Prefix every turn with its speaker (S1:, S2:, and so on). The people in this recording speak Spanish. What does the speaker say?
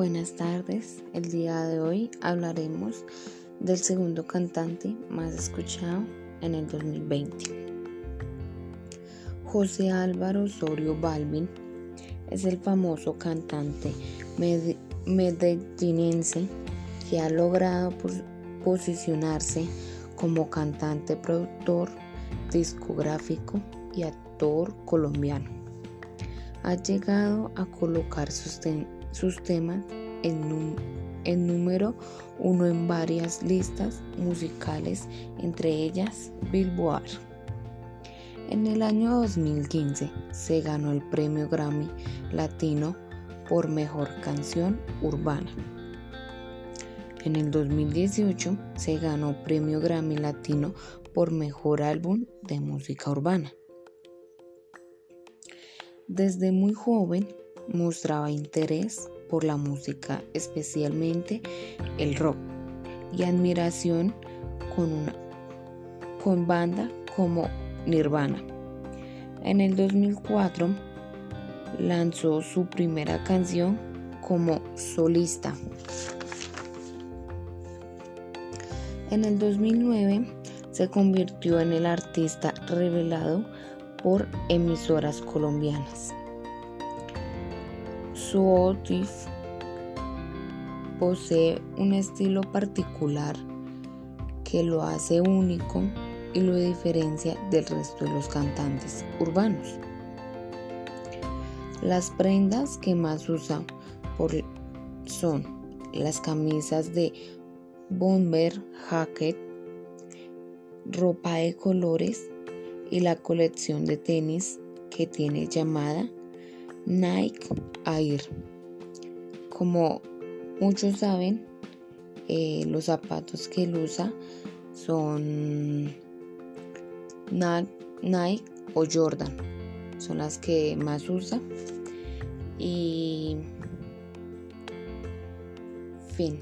S1: buenas tardes. El día de hoy hablaremos del segundo cantante más escuchado en el 2020. José Álvaro Osorio Balvin es el famoso cantante medellinense que ha logrado posicionarse como cantante, productor, discográfico y actor colombiano. Ha llegado a colocar sus sus temas en, en número uno en varias listas musicales, entre ellas Billboard. En el año 2015 se ganó el premio Grammy Latino por Mejor Canción Urbana. En el 2018 se ganó premio Grammy Latino por Mejor Álbum de Música Urbana. Desde muy joven mostraba interés por la música, especialmente el rock, y admiración con, una, con banda como Nirvana. En el 2004 lanzó su primera canción como solista. En el 2009 se convirtió en el artista revelado por emisoras colombianas. Su Otif posee un estilo particular que lo hace único y lo diferencia del resto de los cantantes urbanos. Las prendas que más usa son las camisas de bomber jacket, ropa de colores y la colección de tenis que tiene llamada Nike Air. Como muchos saben, eh, los zapatos que él usa son Nike o Jordan. Son las que más usa. Y fin.